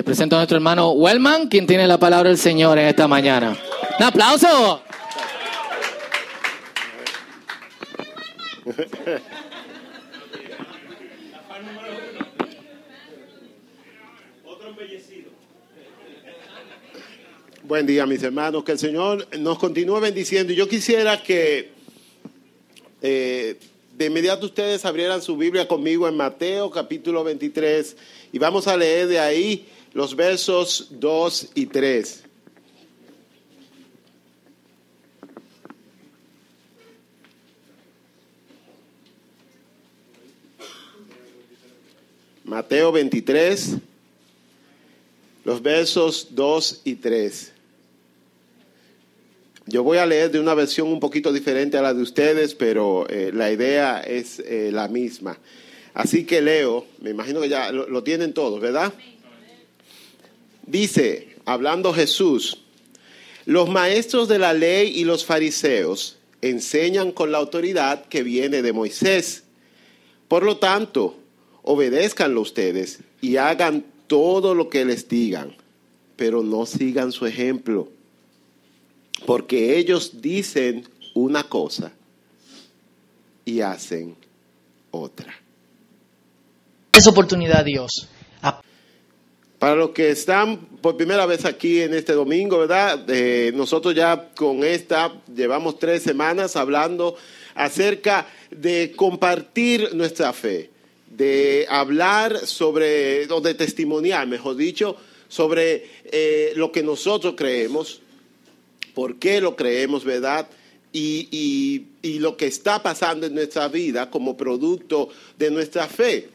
Les presento a nuestro hermano Wellman, quien tiene la palabra del Señor en esta mañana. ¡Un aplauso! Buen día, mis hermanos. Que el Señor nos continúe bendiciendo. Y yo quisiera que eh, de inmediato ustedes abrieran su Biblia conmigo en Mateo capítulo 23 y vamos a leer de ahí los versos 2 y 3. Mateo 23, los versos 2 y 3. Yo voy a leer de una versión un poquito diferente a la de ustedes, pero eh, la idea es eh, la misma. Así que leo, me imagino que ya lo, lo tienen todos, ¿verdad? Dice, hablando Jesús, los maestros de la ley y los fariseos enseñan con la autoridad que viene de Moisés. Por lo tanto, obedézcanlo ustedes y hagan todo lo que les digan, pero no sigan su ejemplo, porque ellos dicen una cosa y hacen otra. Esa oportunidad, Dios. Para los que están por primera vez aquí en este domingo, ¿verdad? Eh, nosotros ya con esta llevamos tres semanas hablando acerca de compartir nuestra fe, de hablar sobre, o de testimoniar, mejor dicho, sobre eh, lo que nosotros creemos, por qué lo creemos, ¿verdad? Y, y, y lo que está pasando en nuestra vida como producto de nuestra fe.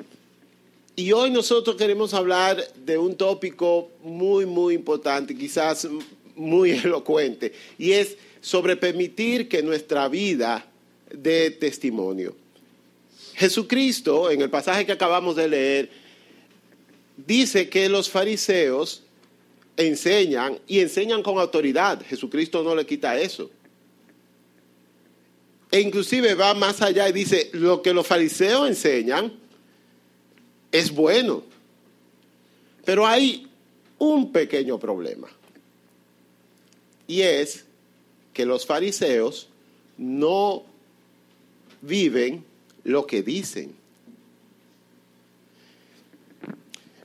Y hoy nosotros queremos hablar de un tópico muy, muy importante, quizás muy elocuente, y es sobre permitir que nuestra vida dé testimonio. Jesucristo, en el pasaje que acabamos de leer, dice que los fariseos enseñan y enseñan con autoridad. Jesucristo no le quita eso. E inclusive va más allá y dice, lo que los fariseos enseñan, es bueno. Pero hay un pequeño problema. Y es que los fariseos no viven lo que dicen.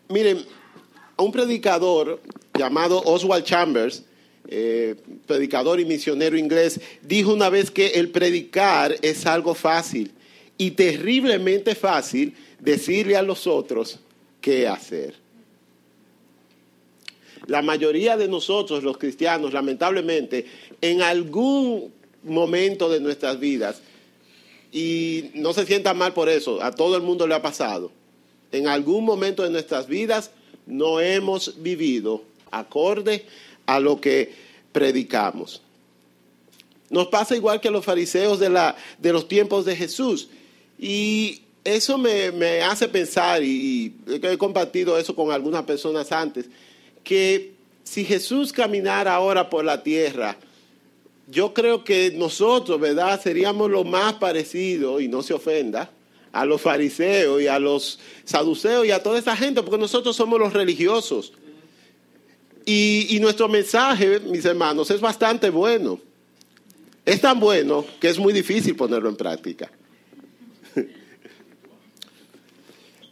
Miren, un predicador llamado Oswald Chambers, eh, predicador y misionero inglés, dijo una vez que el predicar es algo fácil y terriblemente fácil decirle a los otros qué hacer. La mayoría de nosotros, los cristianos, lamentablemente, en algún momento de nuestras vidas, y no se sienta mal por eso, a todo el mundo le ha pasado, en algún momento de nuestras vidas no hemos vivido acorde a lo que predicamos. Nos pasa igual que a los fariseos de, la, de los tiempos de Jesús. Y eso me, me hace pensar, y, y he compartido eso con algunas personas antes, que si Jesús caminara ahora por la tierra, yo creo que nosotros, ¿verdad?, seríamos lo más parecido, y no se ofenda, a los fariseos y a los saduceos y a toda esa gente, porque nosotros somos los religiosos. Y, y nuestro mensaje, mis hermanos, es bastante bueno. Es tan bueno que es muy difícil ponerlo en práctica.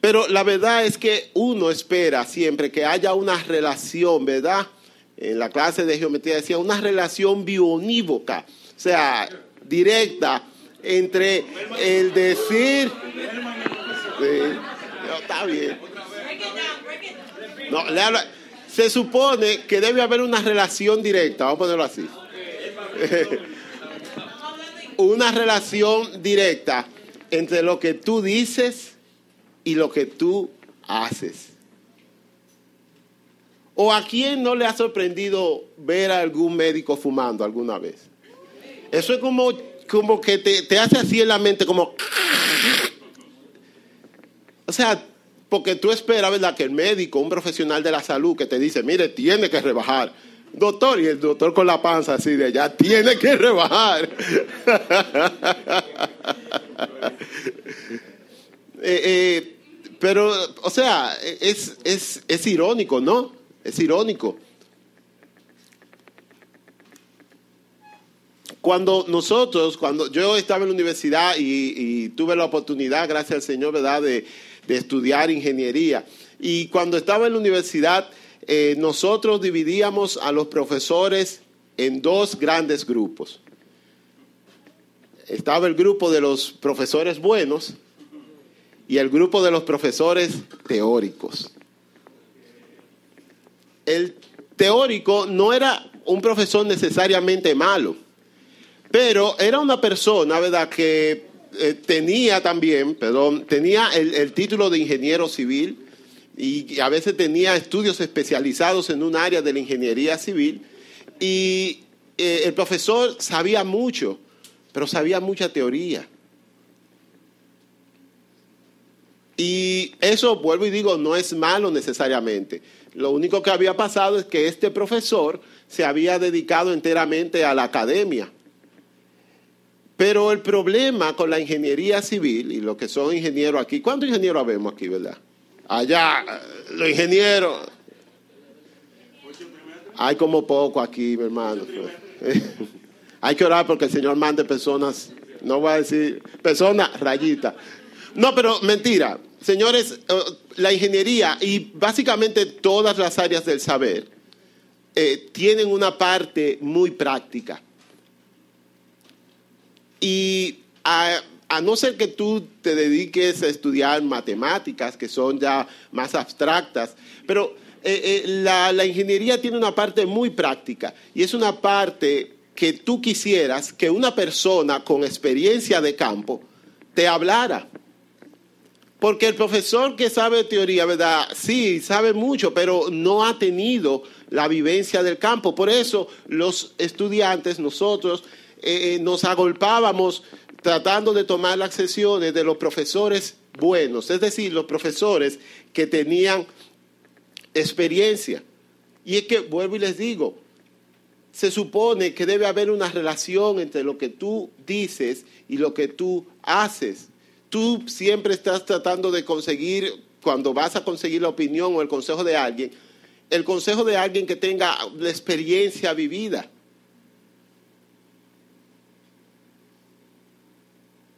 Pero la verdad es que uno espera siempre que haya una relación, ¿verdad? En la clase de geometría decía una relación bionívoca, o sea, directa entre el decir. Sí, está bien. No, se supone que debe haber una relación directa, vamos a ponerlo así. una relación directa entre lo que tú dices y lo que tú haces. ¿O a quién no le ha sorprendido ver a algún médico fumando alguna vez? Eso es como, como que te, te hace así en la mente, como... O sea, porque tú esperas, ¿verdad? Que el médico, un profesional de la salud que te dice, mire, tiene que rebajar. Doctor, y el doctor con la panza así de allá, tiene que rebajar. eh, eh, pero, o sea, es, es, es irónico, ¿no? Es irónico. Cuando nosotros, cuando yo estaba en la universidad y, tuve la oportunidad, gracias al Señor, ¿verdad?, de, de estudiar ingeniería. Y cuando estaba en la universidad, eh, nosotros dividíamos a los profesores en dos grandes grupos. Estaba el grupo de los profesores buenos y el grupo de los profesores teóricos. El teórico no era un profesor necesariamente malo, pero era una persona, ¿verdad?, que eh, tenía también, perdón, tenía el, título de ingeniero civil y a veces tenía estudios especializados en un área de la ingeniería civil y eh, el profesor sabía mucho, pero sabía mucha teoría. Y eso, vuelvo y digo, no es malo necesariamente. Lo único que había pasado es que este profesor se había dedicado enteramente a la academia. Pero el problema con la ingeniería civil y lo que son ingenieros aquí, ¿cuántos ingenieros vemos aquí, verdad? Allá, los ingenieros. Hay como poco aquí, mi hermano. Hay que orar porque el Señor mande personas, no voy a decir personas rayitas. No, pero mentira. Señores, eh, la ingeniería y básicamente todas las áreas del saber eh, tienen una parte muy práctica. Y a, no ser que tú te dediques a estudiar matemáticas, que son ya más abstractas, pero eh, la ingeniería tiene una parte muy práctica y es una parte que tú quisieras que una persona con experiencia de campo te hablara. Porque el profesor que sabe teoría, ¿verdad? Sí, sabe mucho, pero no ha tenido la vivencia del campo. Por eso los estudiantes, nosotros, eh, nos agolpábamos tratando de tomar las sesiones de los profesores buenos, es decir, los profesores que tenían experiencia. Y es que, vuelvo y les digo, se supone que debe haber una relación entre lo que tú dices y lo que tú haces. Tú siempre estás tratando de conseguir, cuando vas a conseguir la opinión o el consejo de alguien, el consejo de alguien que tenga la experiencia vivida.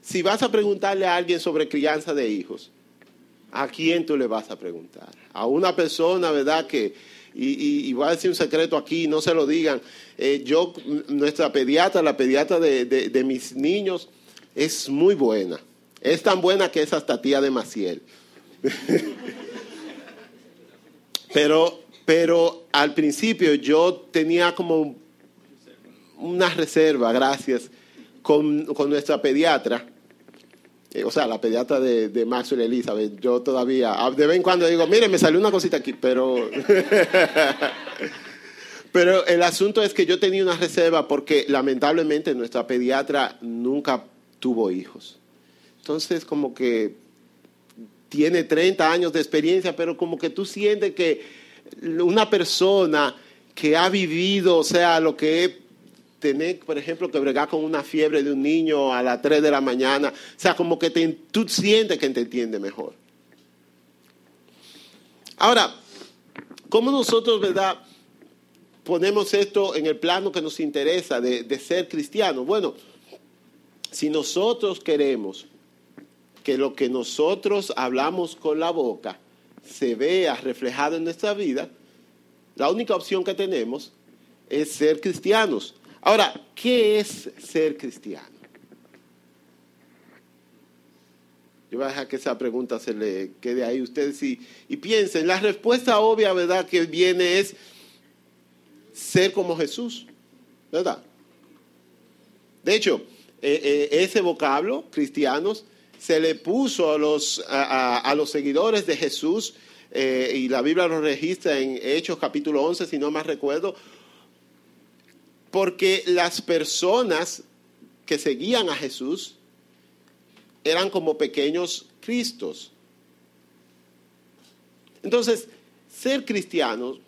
Si vas a preguntarle a alguien sobre crianza de hijos, ¿a quién tú le vas a preguntar? A una persona, ¿verdad? Que, y, voy a decir un secreto aquí, no se lo digan. Eh, yo, nuestra pediatra, la pediatra de, de, mis niños, es muy buena. Es tan buena que es hasta tía de Maciel. pero, pero al principio yo tenía como una reserva, gracias, con, con nuestra pediatra eh, o sea, la pediatra de, de Maxwell Elizabeth, yo todavía, de vez en cuando digo, mire, me salió una cosita aquí, pero... pero el asunto es que yo tenía una reserva porque lamentablemente nuestra pediatra nunca tuvo hijos. Entonces, como que tiene 30 años de experiencia, pero como que tú sientes que una persona que ha vivido, o sea, lo que es tener, por ejemplo, que bregar con una fiebre de un niño a las 3 de la mañana. O sea, como que te, tú sientes que te entiende mejor. Ahora, ¿cómo nosotros, verdad, ponemos esto en el plano que nos interesa de, de ser cristianos? Bueno, si nosotros queremos que lo que nosotros hablamos con la boca se vea reflejado en nuestra vida, la única opción que tenemos es ser cristianos. Ahora, ¿qué es ser cristiano? Yo voy a dejar que esa pregunta se le quede ahí a ustedes y, piensen. La respuesta obvia, ¿verdad?, que viene es ser como Jesús, ¿verdad? De hecho, eh, eh, ese vocablo, cristianos, se le puso a los, a, los seguidores de Jesús, eh, y la Biblia lo registra en Hechos capítulo 11, si no más recuerdo, porque las personas que seguían a Jesús eran como pequeños Cristos. Entonces, ser cristiano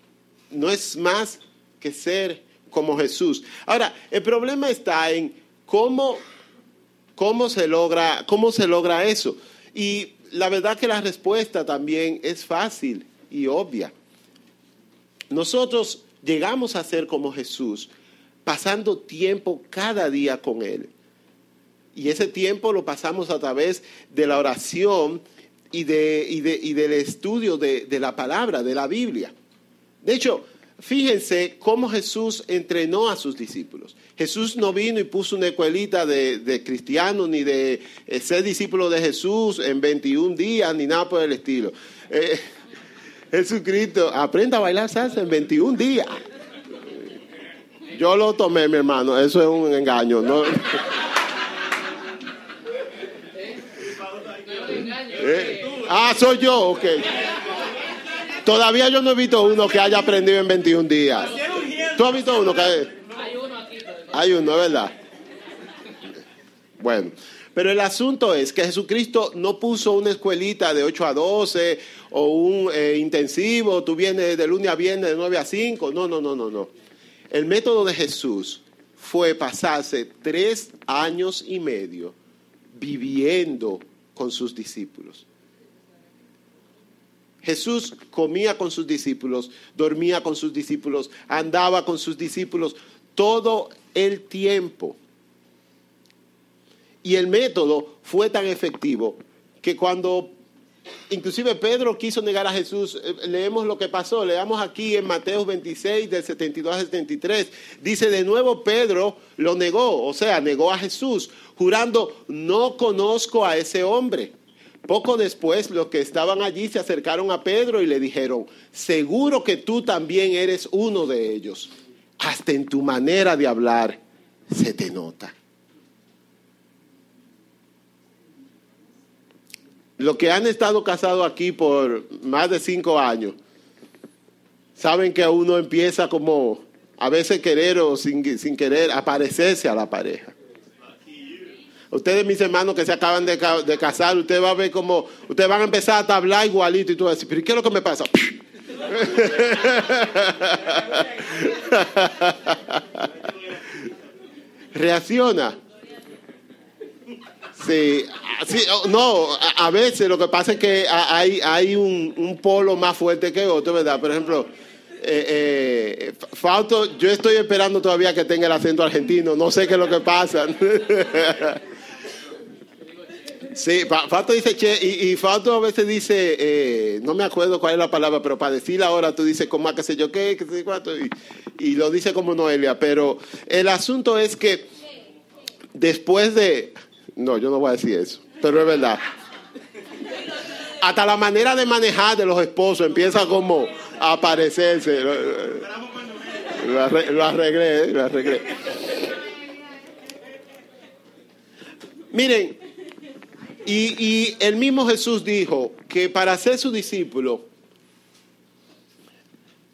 no es más que ser como Jesús. Ahora, el problema está en cómo, cómo, se, logra, cómo se logra eso. Y la verdad que la respuesta también es fácil y obvia. nosotros llegamos a ser como Jesús, pasando tiempo cada día con Él. Y ese tiempo lo pasamos a través de la oración y, de, y, de, y del estudio de, de la palabra, de la Biblia. De hecho, fíjense cómo Jesús entrenó a sus discípulos. Jesús no vino y puso una escuelita de, de cristianos ni de eh, ser discípulo de Jesús en 21 días ni nada por el estilo. Eh, Jesucristo, aprenda a bailar salsa en 21 días. Yo lo tomé, mi hermano, eso es un engaño. ¿no? Eh, Ah, soy yo, ok. Todavía yo no he visto uno que haya aprendido en 21 días. ¿Tú has visto uno que Hay uno aquí. hay uno, ¿verdad? Bueno, pero el asunto es que Jesucristo no puso una escuelita de 8 a 12 o un eh, intensivo, tú vienes de lunes a viernes de 9 a 5. No, no, no, no, no. El método de Jesús fue pasarse tres años y medio viviendo con sus discípulos. Jesús comía con sus discípulos, dormía con sus discípulos, andaba con sus discípulos todo el tiempo. Y el método fue tan efectivo que cuando inclusive Pedro quiso negar a Jesús, eh, leemos lo que pasó, leamos aquí en Mateo 26 del 72 al 73, dice de nuevo Pedro lo negó, o sea, negó a Jesús, jurando, no conozco a ese hombre. Poco después los que estaban allí se acercaron a Pedro y le dijeron, seguro que tú también eres uno de ellos. Hasta en tu manera de hablar se te nota. Los que han estado casados aquí por más de cinco años, saben que uno empieza como a veces querer o sin, sin querer aparecerse a la pareja. Ustedes, mis hermanos que se acaban de, de casar, ustedes van a ver como, ustedes van a empezar a hablar igualito y tú vas a decir, pero ¿qué es lo que me pasa? Reacciona. Sí, sí, oh, no, a, veces lo que pasa es que hay, hay un, un polo más fuerte que otro, ¿verdad? Por ejemplo, eh, eh, Fausto, yo estoy esperando todavía que tenga el acento argentino, no sé qué es lo que pasa. Sí, Fa- Fausto dice che, y, y Fausto a veces dice, eh, no me acuerdo cuál es la palabra, pero para decirla ahora tú dices como qué sé yo qué, qué sé cuánto, y, lo dice como Noelia, pero el asunto es que después de, no, yo no voy a decir eso, pero es verdad. Hasta la manera de manejar de los esposos empieza como a aparecerse. Lo, lo arreglé, lo arreglé. Miren, y, el mismo Jesús dijo que para ser su discípulo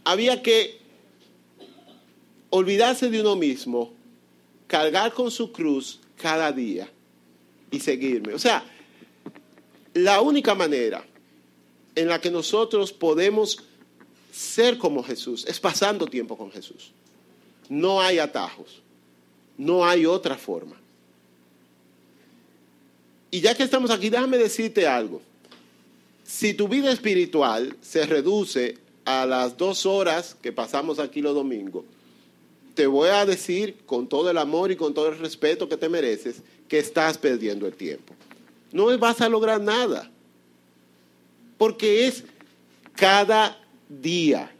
había que olvidarse de uno mismo, cargar con su cruz cada día y seguirme. O sea, la única manera en la que nosotros podemos ser como Jesús es pasando tiempo con Jesús. No hay atajos, no hay otra forma. Y ya que estamos aquí, déjame decirte algo. Si tu vida espiritual se reduce a las dos horas que pasamos aquí los domingos, te voy a decir con todo el amor y con todo el respeto que te mereces que estás perdiendo el tiempo. No vas a lograr nada. Porque es cada día.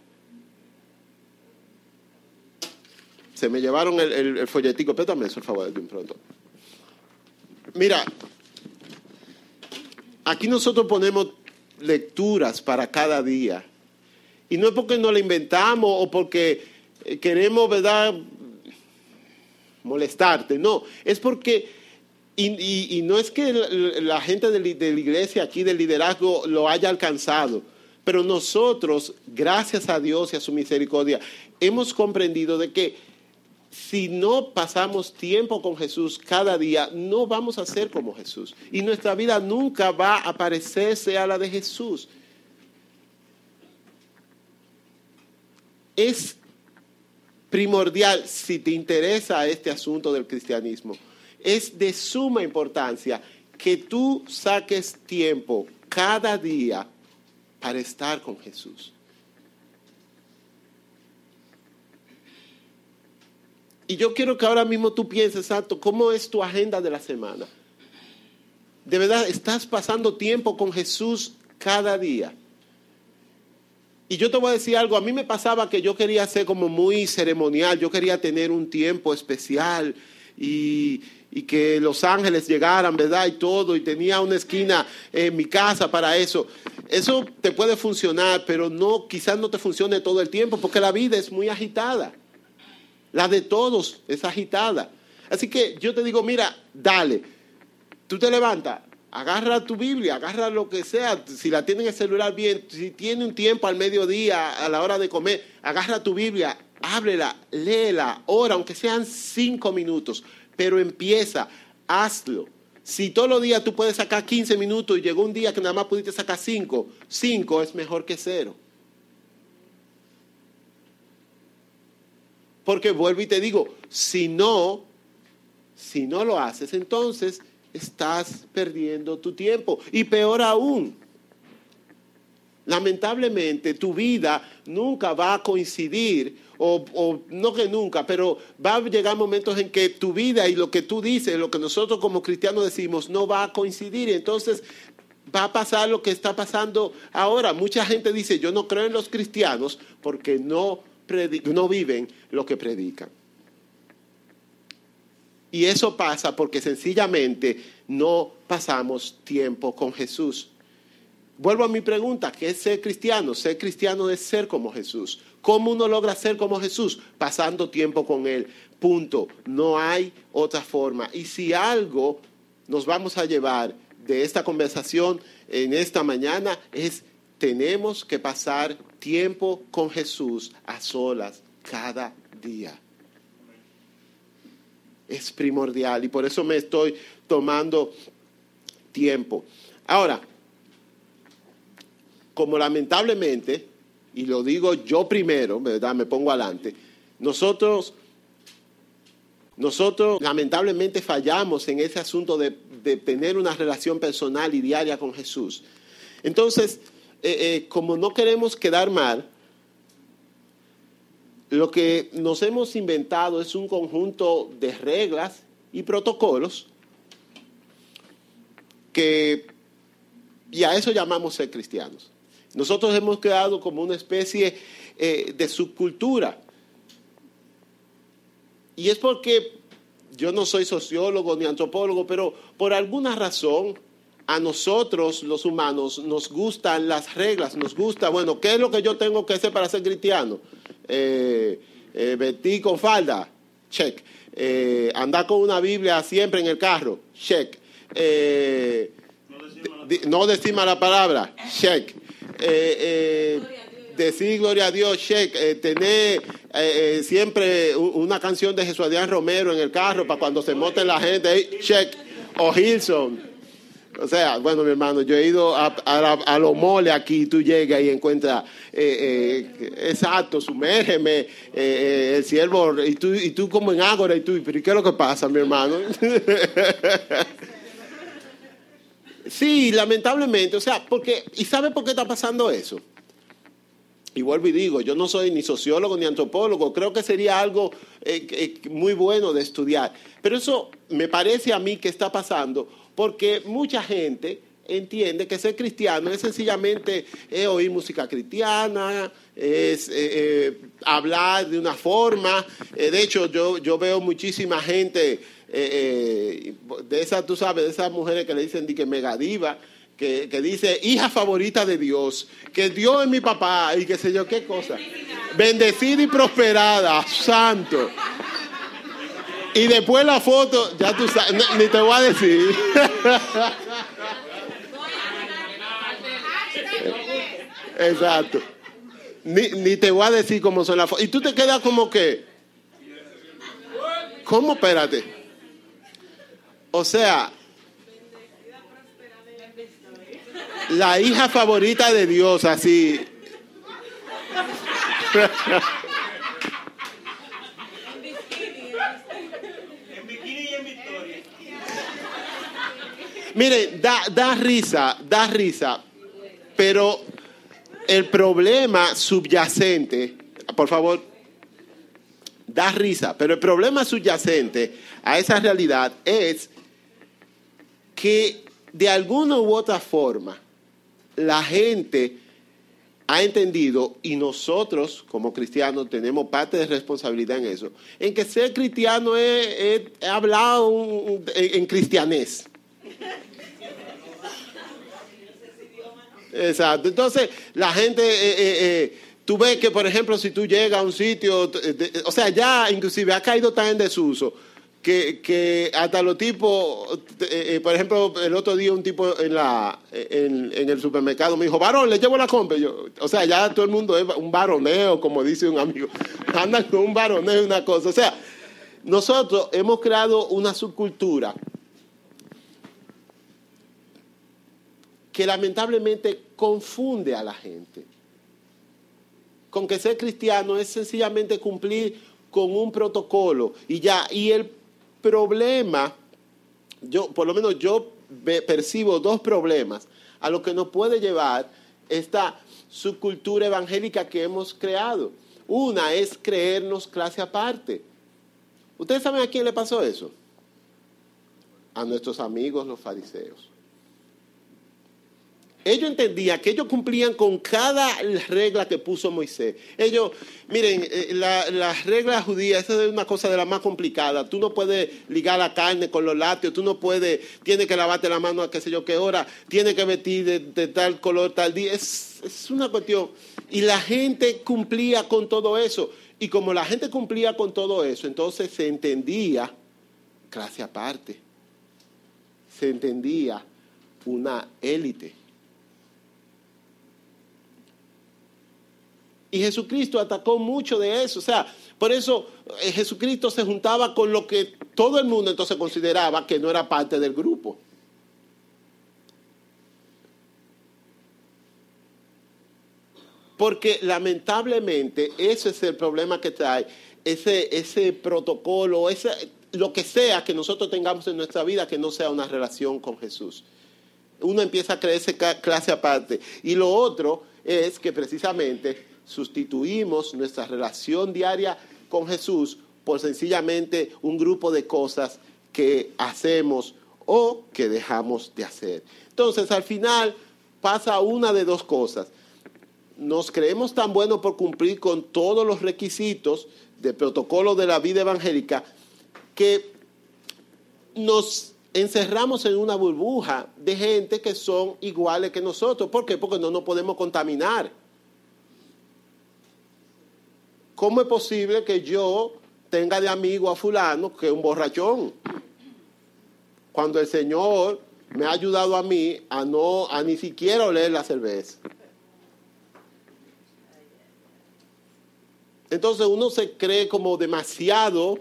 Se me llevaron el, el, el folletico, pétame eso, por favor, de un pronto. Mira, aquí nosotros ponemos lecturas para cada día. Y no es porque no la inventamos o porque eh, queremos, ¿verdad?, molestarte. No, es porque, y, no es que la, gente de, de la iglesia aquí, del liderazgo, lo haya alcanzado. Pero nosotros, gracias a Dios y a su misericordia, hemos comprendido de que si no pasamos tiempo con Jesús cada día, no vamos a ser como Jesús. Y nuestra vida nunca va a parecerse a la de Jesús. Es primordial, si te interesa este asunto del cristianismo, es de suma importancia que tú saques tiempo cada día para estar con Jesús. Y yo quiero que ahora mismo tú pienses, Santo, ¿cómo es tu agenda de la semana? De verdad, estás pasando tiempo con Jesús cada día. Y yo te voy a decir algo, a mí me pasaba que yo quería ser como muy ceremonial, yo quería tener un tiempo especial y, que los ángeles llegaran, ¿verdad? Y todo, y tenía una esquina en mi casa para eso. Eso te puede funcionar, pero no, quizás no te funcione todo el tiempo, porque la vida es muy agitada. La de todos es agitada. Así que yo te digo, mira, dale, tú te levantas, agarra tu Biblia, agarra lo que sea, si la tienes en el celular bien, si tiene un tiempo al mediodía, a la hora de comer, agarra tu Biblia, ábrela, léela, ora, aunque sean cinco minutos, pero empieza, hazlo. Si todos los días tú puedes sacar 15 minutos y llegó un día que nada más pudiste sacar 5, 5 es mejor que cero. Porque vuelvo y te digo, si no, si no lo haces, entonces estás perdiendo tu tiempo. Y peor aún, lamentablemente tu vida nunca va a coincidir, o, no que nunca, pero va a llegar momentos en que tu vida y lo que tú dices, lo que nosotros como cristianos decimos, no va a coincidir. Entonces va a pasar lo que está pasando ahora. Mucha gente dice, yo no creo en los cristianos porque no, no viven lo que predican. Y eso pasa porque sencillamente no pasamos tiempo con Jesús. Vuelvo a mi pregunta, ¿qué es ser cristiano? Ser cristiano es ser como Jesús. ¿Cómo uno logra ser como Jesús? Pasando tiempo con Él. Punto. No hay otra forma. Y si algo nos vamos a llevar de esta conversación en esta mañana es tenemos que pasar tiempo con Jesús a solas cada día. Es primordial y por eso me estoy tomando tiempo. Ahora, como lamentablemente, y lo digo yo primero, ¿verdad? Me pongo adelante, nosotros, nosotros lamentablemente fallamos en ese asunto de, de tener una relación personal y diaria con Jesús. Entonces, eh, eh, como no queremos quedar mal, lo que nos hemos inventado es un conjunto de reglas y protocolos que, y a eso llamamos ser cristianos. Nosotros hemos creado como una especie eh, de subcultura. Y es porque yo no soy sociólogo ni antropólogo, pero por alguna razón a nosotros los humanos nos gustan las reglas, nos gusta, bueno, ¿qué es lo que yo tengo que hacer para ser cristiano? Eh, eh, vestir con falda, check. Eh, andar con una Biblia siempre en el carro, check. No decir mala palabra, check. Decir gloria a Dios, check. Tener siempre una canción de Jesús Adrián Romero en el carro para cuando se monte la gente, check. O Hilson. O sea, bueno, mi hermano, yo he ido a, a, a los moles aquí, tú llegas y encuentras, eh, eh, exacto, sumérgeme, eh, el siervo, y tú, y tú como en ágora, y tú, pero ¿qué es lo que pasa, mi hermano? sí, lamentablemente, o sea, porque, ¿y sabe por qué está pasando eso? Y vuelvo y digo, yo no soy ni sociólogo ni antropólogo, creo que sería algo eh, eh, muy bueno de estudiar. Pero eso me parece a mí que está pasando porque mucha gente entiende que ser cristiano es sencillamente eh, oír música cristiana, es eh, hablar de una forma. de hecho, yo, yo veo muchísima gente de esas, tú sabes, de esas mujeres que le dicen que megadiva que, que, dice hija favorita de Dios, que Dios es mi papá y qué sé yo qué cosa. Bendecida y prosperada, santo. Y después la foto, ya tú sabes, ni te voy a decir. Exacto. Ni, ni, te voy a decir cómo son las fotos. Y tú te quedas como que. ¿Cómo? Espérate. O sea, la hija favorita de Dios, así. Mire, da, da risa, da risa, pero el problema subyacente, por favor, da risa, pero el problema subyacente a esa realidad es que de alguna u otra forma la gente ha entendido, y nosotros como cristianos tenemos parte de responsabilidad en eso, en que ser cristiano es, hablar en, cristianés. Exacto. Entonces, la gente, eh, eh, eh, tú ves que, por ejemplo, si tú llegas a un sitio, o sea, ya inclusive ha caído tan en desuso que, que hasta los tipos, eh, eh, por ejemplo, el otro día un tipo en, la, en, el supermercado me dijo, varón, le llevo la compra. Yo, o sea, ya todo el mundo es un varoneo, como dice un amigo. Andan con un varoneo y una cosa. O sea, nosotros hemos creado una subcultura que lamentablemente confunde a la gente. Con que ser cristiano es sencillamente cumplir con un protocolo y ya. Y el problema, yo, por lo menos yo percibo dos problemas a lo que nos puede llevar esta subcultura evangélica que hemos creado. Una es creernos clase aparte. ¿Ustedes saben a quién le pasó eso? A nuestros amigos los fariseos ellos entendían que ellos cumplían con cada regla que puso Moisés. Ellos, miren, eh, las reglas judías, esa es una cosa de la más complicada. Tú no puedes ligar la carne con los lácteos, tú no puedes, tienes que lavarte la mano a qué sé yo qué hora, tienes que vestir de, tal color tal día. Es, es una cuestión. Y la gente cumplía con todo eso. Y como la gente cumplía con todo eso, entonces se entendía clase aparte. Se entendía una élite. Y Jesucristo atacó mucho de eso. O sea, por eso eh, Jesucristo se juntaba con lo que todo el mundo entonces consideraba que no era parte del grupo. Porque lamentablemente ese es el problema que trae, ese, ese protocolo, ese, lo que sea que nosotros tengamos en nuestra vida que no sea una relación con Jesús. Uno empieza a creerse clase aparte. Y lo otro es que precisamente sustituimos nuestra relación diaria con Jesús por sencillamente un grupo de cosas que hacemos o que dejamos de hacer. Entonces, al final pasa una de dos cosas. Nos creemos tan buenos por cumplir con todos los requisitos del protocolo de la vida evangélica que nos encerramos en una burbuja de gente que son iguales que nosotros. ¿Por qué? Porque no nos podemos contaminar. ¿Cómo es posible que yo tenga de amigo a fulano que es un borrachón? Cuando el Señor me ha ayudado a mí a no, a ni siquiera oler la cerveza. Entonces uno se cree como demasiado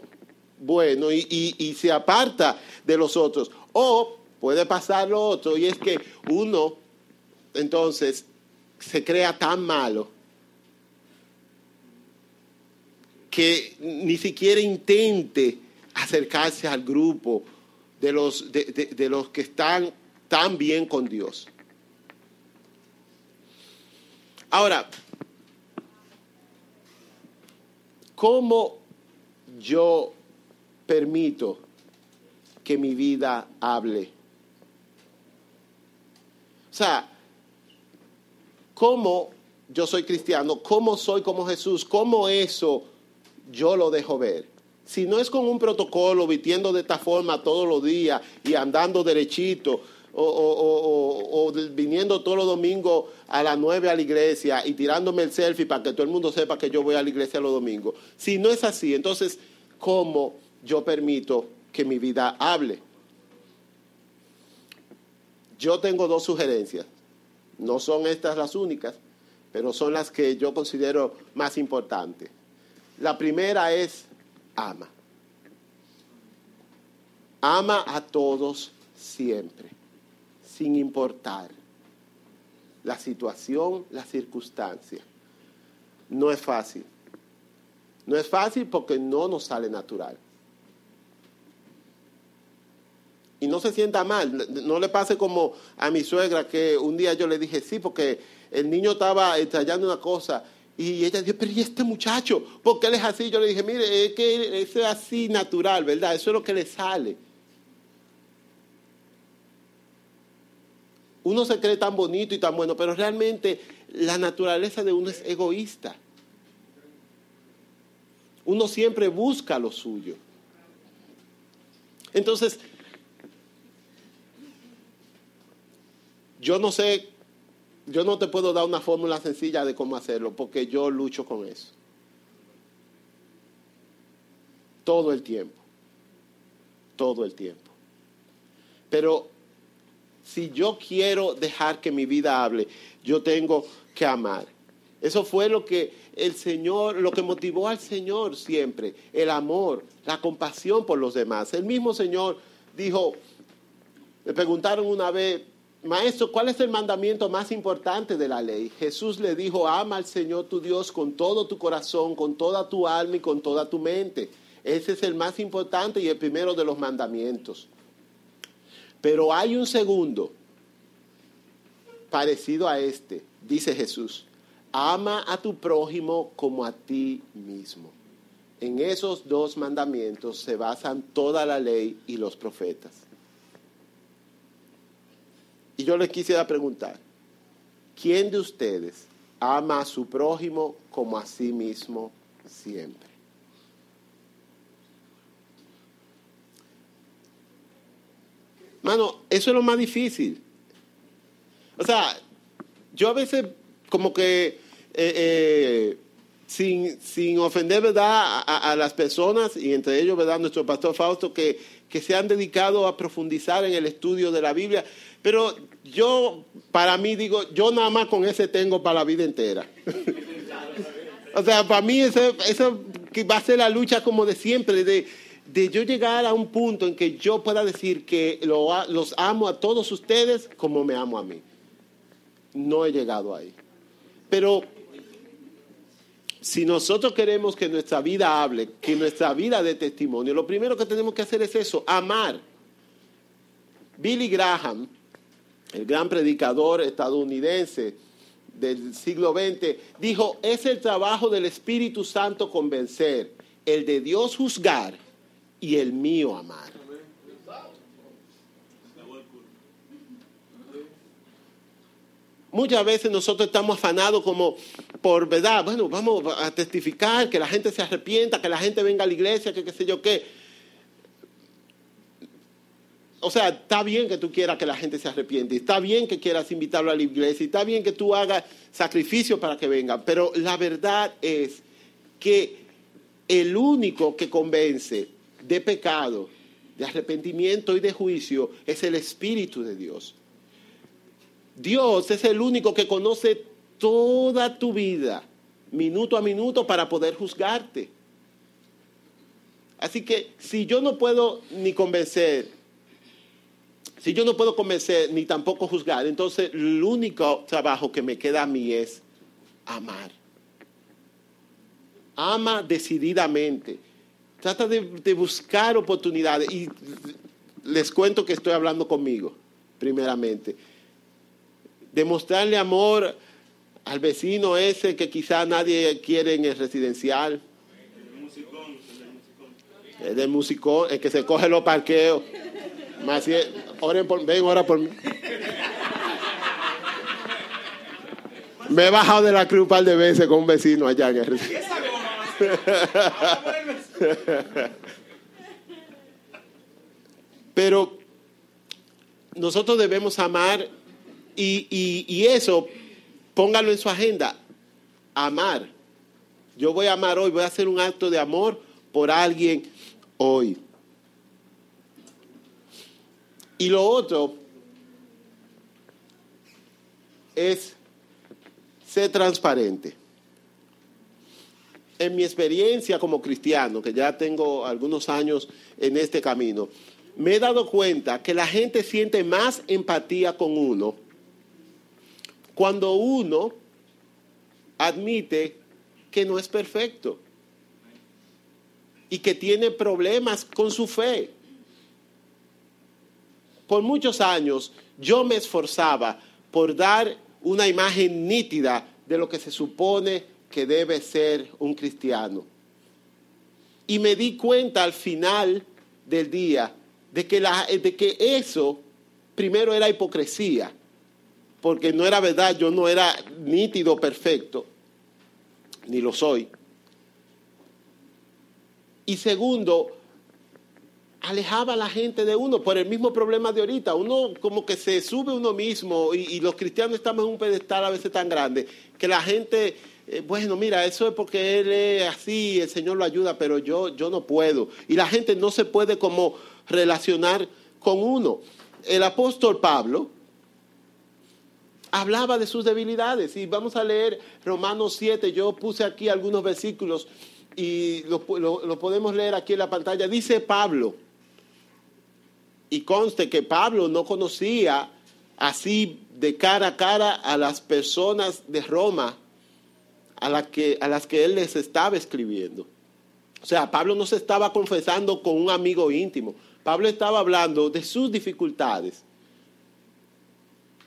bueno y, y, se aparta de los otros. O puede pasar lo otro y es que uno entonces se crea tan malo que ni siquiera intente acercarse al grupo de los, de, los que están tan bien con Dios. Ahora, ¿cómo yo permito que mi vida hable? O sea, ¿cómo yo soy cristiano? ¿Cómo soy como Jesús? ¿Cómo eso yo lo dejo ver. Si no es con un protocolo, vistiendo de esta forma todos los días y andando derechito, o, viniendo todos los domingos a las nueve a la iglesia y tirándome el selfie para que todo el mundo sepa que yo voy a la iglesia los domingos. Si no es así, entonces, ¿cómo yo permito que mi vida hable? Yo tengo dos sugerencias. No son estas las únicas, pero son las que yo considero más importantes. La primera es ama. Ama a todos siempre, sin importar la situación, la circunstancia. No es fácil. No es fácil porque no nos sale natural. Y no se sienta mal, no le pase como a mi suegra que un día yo le dije sí, porque el niño estaba estallando una cosa Y ella dijo, pero ¿y este muchacho? ¿Por qué él es así? Yo le dije, mire, es que eso es así natural, ¿verdad? Eso es lo que le sale. Uno se cree tan bonito y tan bueno, pero realmente la naturaleza de uno es egoísta. Uno siempre busca lo suyo. Entonces, yo no sé, yo no te puedo dar una fórmula sencilla de cómo hacerlo, porque yo lucho con eso. Todo el tiempo. Todo el tiempo. Pero si yo quiero dejar que mi vida hable, yo tengo que amar. Eso fue lo que el Señor, lo que motivó al Señor siempre, el amor, la compasión por los demás. El mismo Señor dijo, le preguntaron una vez, Maestro, ¿cuál es el mandamiento más importante de la ley? Jesús le dijo, ama al Señor tu Dios con todo tu corazón, con toda tu alma y con toda tu mente. Ese es el más importante y el primero de los mandamientos. Pero hay un segundo parecido a este, dice Jesús. Ama a tu prójimo como a ti mismo. En esos dos mandamientos se basan toda la ley y los profetas. Y yo les quisiera preguntar, ¿quién de ustedes ama a su prójimo como a sí mismo siempre? Mano, eso es lo más difícil. O sea, yo a veces como que eh, eh, sin, sin, ofender ¿verdad? A, a, las personas, y entre ellos ¿verdad? nuestro pastor Fausto, que, que se han dedicado a profundizar en el estudio de la Biblia, pero yo, para mí, digo, yo nada más con ese tengo para la vida entera. o sea, para mí eso, eso va a ser la lucha como de siempre, de, de yo llegar a un punto en que yo pueda decir que lo, los amo a todos ustedes como me amo a mí. No he llegado ahí. Pero si nosotros queremos que nuestra vida hable, que nuestra vida dé testimonio, lo primero que tenemos que hacer es eso, amar. Billy Graham, el gran predicador estadounidense del siglo XX, dijo, es el trabajo del Espíritu Santo convencer, el de Dios juzgar y el mío amar. Muchas veces nosotros estamos afanados como por verdad, bueno, vamos a testificar, que la gente se arrepienta, que la gente venga a la iglesia, que qué sé yo qué. O sea, está bien que tú quieras que la gente se arrepiente, está bien que quieras invitarlo a la iglesia, está bien que tú hagas sacrificio para que venga, pero la verdad es que el único que convence de pecado, de arrepentimiento y de juicio es el Espíritu de Dios. Dios es el único que conoce toda tu vida, minuto a minuto, para poder juzgarte. Así que si yo no puedo ni convencer, si yo no puedo convencer ni tampoco juzgar, entonces el único trabajo que me queda a mí es amar. Ama decididamente. Trata de, buscar oportunidades. Y les cuento que estoy hablando conmigo, primeramente demostrarle amor al vecino ese que quizá nadie quiere en el residencial. El del musicón, el que se coge los parqueos. Oren por, ven, ora por mí. Me he bajado de la cruz un par de veces con un vecino allá en el. Pero nosotros debemos amar y, y, y, eso, póngalo en su agenda, amar. Yo voy a amar hoy, voy a hacer un acto de amor por alguien hoy. Y lo otro es ser transparente. En mi experiencia como cristiano, que ya tengo algunos años en este camino, me he dado cuenta que la gente siente más empatía con uno cuando uno admite que no es perfecto y que tiene problemas con su fe. Por muchos años yo me esforzaba por dar una imagen nítida de lo que se supone que debe ser un cristiano. Y me di cuenta al final del día de que, eso primero era hipocresía, porque no era verdad, yo no era nítido, perfecto, ni lo soy. Y segundo, alejaba a la gente de uno por el mismo problema de ahorita. Uno como que se sube uno mismo y, los cristianos estamos en un pedestal a veces tan grande que la gente, eh, bueno, mira, eso es porque él es así, el Señor lo ayuda, pero yo, yo no puedo. Y la gente no se puede como relacionar con uno. El apóstol Pablo hablaba de sus debilidades y vamos a leer Romanos 7, yo puse aquí algunos versículos y lo, lo podemos leer aquí en la pantalla. Dice Pablo, y conste que Pablo no conocía así de cara a cara a las personas de Roma a, que, a las que él les estaba escribiendo. O sea, Pablo no se estaba confesando con un amigo íntimo. Pablo estaba hablando de sus dificultades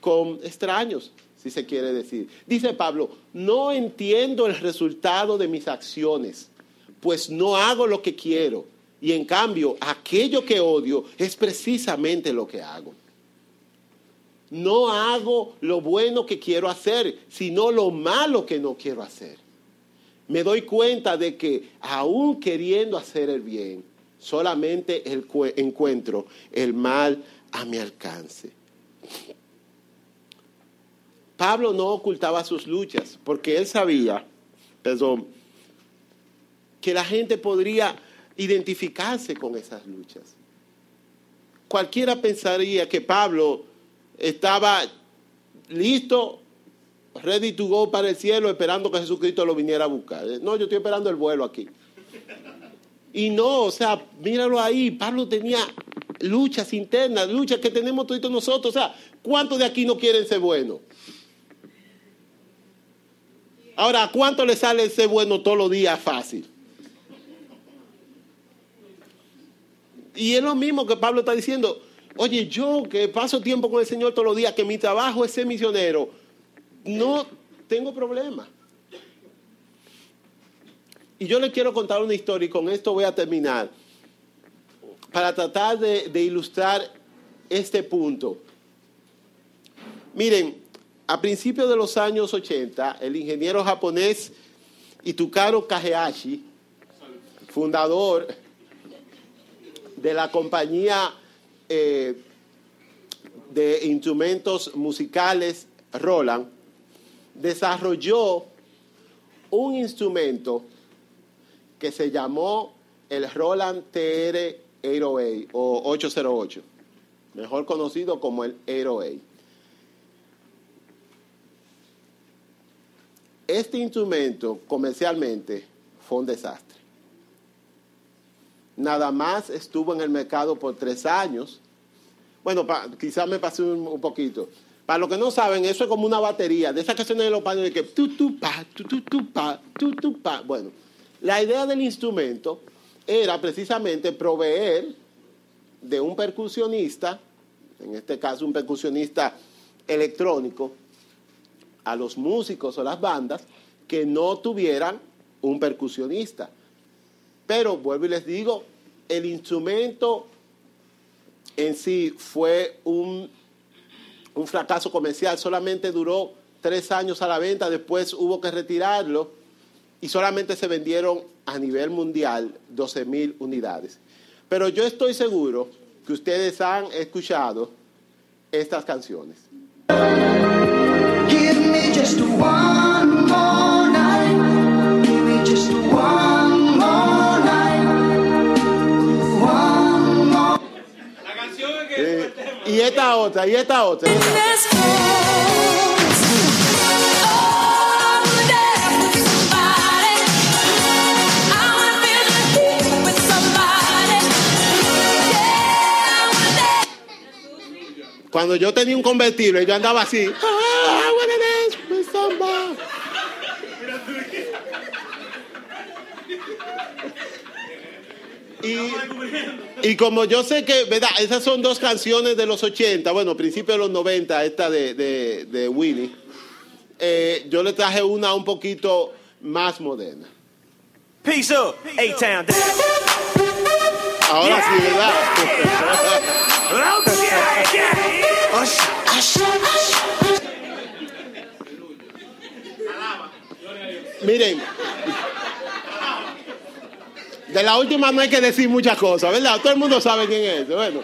con extraños, si se quiere decir. Dice Pablo, no entiendo el resultado de mis acciones, pues no hago lo que quiero y en cambio, aquello que odio es precisamente lo que hago. No hago lo bueno que quiero hacer, sino lo malo que no quiero hacer. Me doy cuenta de que aún queriendo hacer el bien, solamente encuentro el mal a mi alcance. Pablo no ocultaba sus luchas porque él sabía, perdón, que la gente podría identificarse con esas luchas. Cualquiera pensaría que Pablo estaba listo, ready to go para el cielo, esperando que Jesucristo lo viniera a buscar. No, yo estoy esperando el vuelo aquí. Y no, o sea, míralo ahí, Pablo tenía luchas internas, luchas que tenemos todos nosotros. O sea, ¿cuántos de aquí no quieren ser buenos? Ahora, ¿cuánto le sale ser bueno todos los días fácil? Y es lo mismo que Pablo está diciendo. Oye, yo que paso tiempo con el Señor todos los días, que mi trabajo es ser misionero, no tengo problema. Y yo le quiero contar una historia y con esto voy a terminar. Para tratar de, ilustrar este punto. Miren, a principios de los años 80, el ingeniero japonés Itukaro Kagehashi, fundador de la compañía eh, de instrumentos musicales Roland, desarrolló un instrumento que se llamó el Roland TR 808 o 808, mejor conocido como el 808. Este instrumento comercialmente fue un desastre nada más estuvo en el mercado por tres años. Bueno, quizás me pasé un, poquito. Para los que no saben, eso es como una batería. De esas canciones de los padres de que tu tu pa, tu tu tu pa, tu tu pa. Bueno, la idea del instrumento era precisamente proveer de un percusionista, en este caso un percusionista electrónico, a los músicos o las bandas que no tuvieran un percusionista. Pero vuelvo y les digo, el instrumento en sí fue un, un fracaso comercial, solamente duró tres años a la venta, después hubo que retirarlo y solamente se vendieron a nivel mundial 12 mil unidades. Pero yo estoy seguro que ustedes han escuchado estas canciones. Y esta otra, y esta otra. Cuando yo tenía un convertible, yo andaba así. Y, como yo sé que, ¿verdad? Esas son dos canciones de los 80, bueno, principios de los 90, esta de, de, de Winnie. Eh, yo le traje una un poquito más moderna. Peace up, A-Town. Ahora sí, ¿verdad? Miren, de la última no hay que decir muchas cosas, ¿verdad? Todo el mundo sabe quién es. Bueno,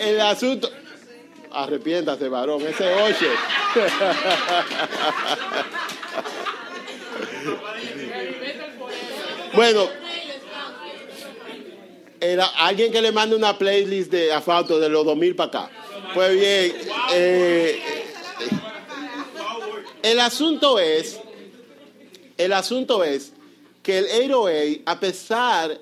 el asunto... Arrepiéntase, varón, ese oche. bueno, era alguien que le mande una playlist de asfalto de los 2000 para acá. Pues bien, eh, el asunto es, el asunto es que el 808, a pesar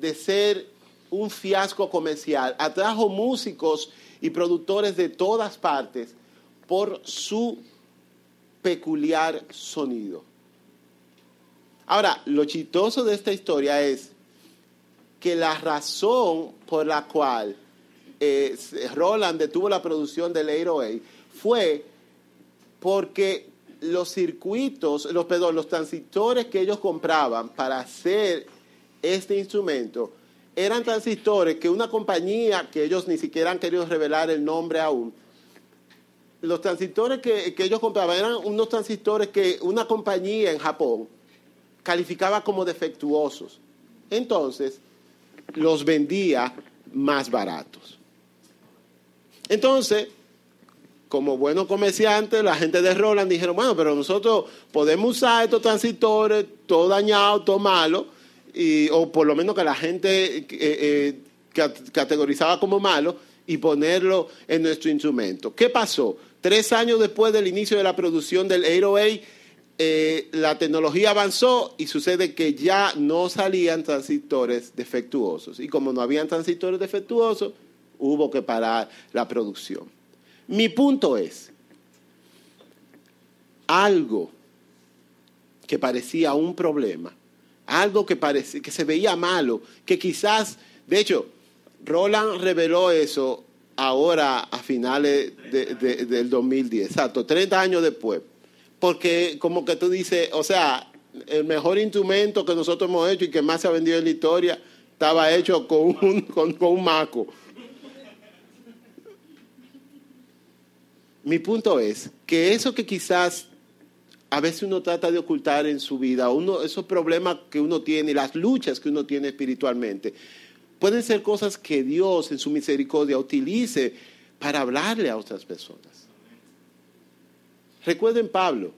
de ser un fiasco comercial, atrajo músicos y productores de todas partes por su peculiar sonido. Ahora, lo chistoso de esta historia es que la razón por la cual eh, Roland detuvo la producción del 808 fue porque los circuitos, los, perdón, los transistores que ellos compraban para hacer este instrumento eran transistores que una compañía que ellos ni siquiera han querido revelar el nombre aún, los transistores que, que ellos compraban eran unos transistores que una compañía en Japón calificaba como defectuosos. Entonces, los vendía más baratos. Entonces, como buenos comerciantes, la gente de Roland dijeron, bueno, pero nosotros podemos usar estos transistores, todo dañado, todo malo, y, o por lo menos que la gente eh, eh, categorizaba como malo, y ponerlo en nuestro instrumento. ¿Qué pasó? Tres años después del inicio de la producción del 808, eh, la tecnología avanzó y sucede que ya no salían transistores defectuosos. Y como no habían transistores defectuosos, hubo que parar la producción. Mi punto es, algo que parecía un problema, algo que, parecía, que se veía malo, que quizás, de hecho, Roland reveló eso ahora a finales del 2010, exacto, 30 años después, porque como que tú dices, o sea, el mejor instrumento que nosotros hemos hecho y que más se ha vendido en la historia estaba hecho con un, con, con un maco. Mi punto es que eso que quizás a veces uno trata de ocultar en su vida, uno, esos problemas que uno tiene, las luchas que uno tiene espiritualmente, pueden ser cosas que Dios en su misericordia utilice para hablarle a otras personas. Recuerden Pablo.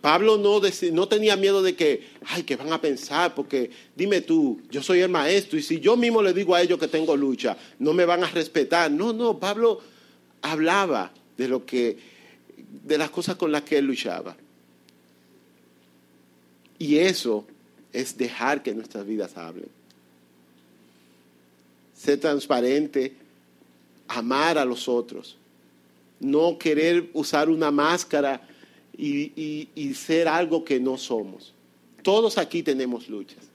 Pablo no, no, tenía miedo de que, ay, que van a pensar, porque dime tú, yo soy el maestro y si yo mismo le digo a ellos que tengo lucha, no me van a respetar. No, no, Pablo hablaba de lo que, de las cosas con las que él luchaba. Y eso es dejar que nuestras vidas hablen. Ser transparente, amar a los otros, no querer usar una máscara y, y ser algo que no somos. Todos aquí tenemos luchas.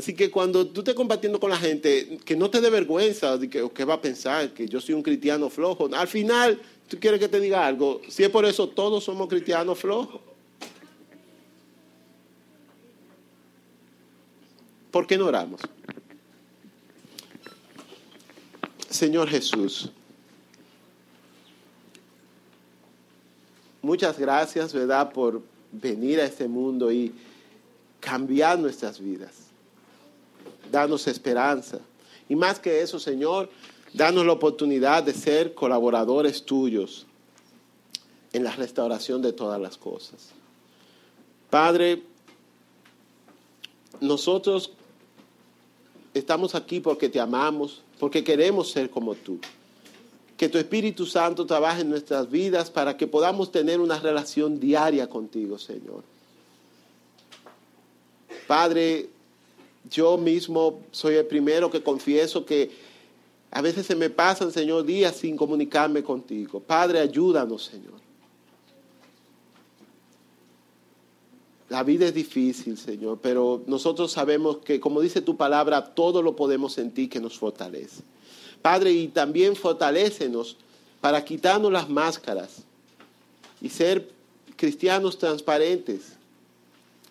Así que cuando tú estés compartiendo con la gente, que no te dé vergüenza de que, que va a pensar que yo soy un cristiano flojo. Al final, tú quieres que te diga algo. Si es por eso, todos somos cristianos flojos. ¿Por qué no oramos? Señor Jesús, muchas gracias, ¿verdad?, por venir a este mundo y cambiar nuestras vidas. Danos esperanza. Y más que eso, Señor, danos la oportunidad de ser colaboradores tuyos en la restauración de todas las cosas. Padre, nosotros estamos aquí porque te amamos, porque queremos ser como tú. Que tu Espíritu Santo trabaje en nuestras vidas para que podamos tener una relación diaria contigo, Señor. Padre, yo mismo soy el primero que confieso que a veces se me pasan, Señor, días sin comunicarme contigo. Padre, ayúdanos, Señor. La vida es difícil, Señor, pero nosotros sabemos que, como dice tu palabra, todo lo podemos sentir que nos fortalece. Padre, y también fortalécenos para quitarnos las máscaras y ser cristianos transparentes,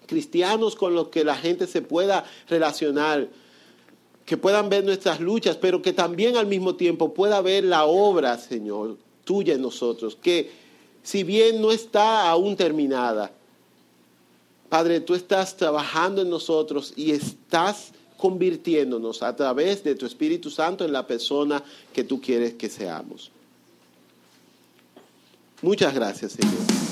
cristianos con los que la gente se pueda relacionar, que puedan ver nuestras luchas, pero que también al mismo tiempo pueda ver la obra, Señor, tuya en nosotros, que si bien no está aún terminada, Padre, tú estás trabajando en nosotros y estás convirtiéndonos a través de tu Espíritu Santo en la persona que tú quieres que seamos. Muchas gracias, Señor.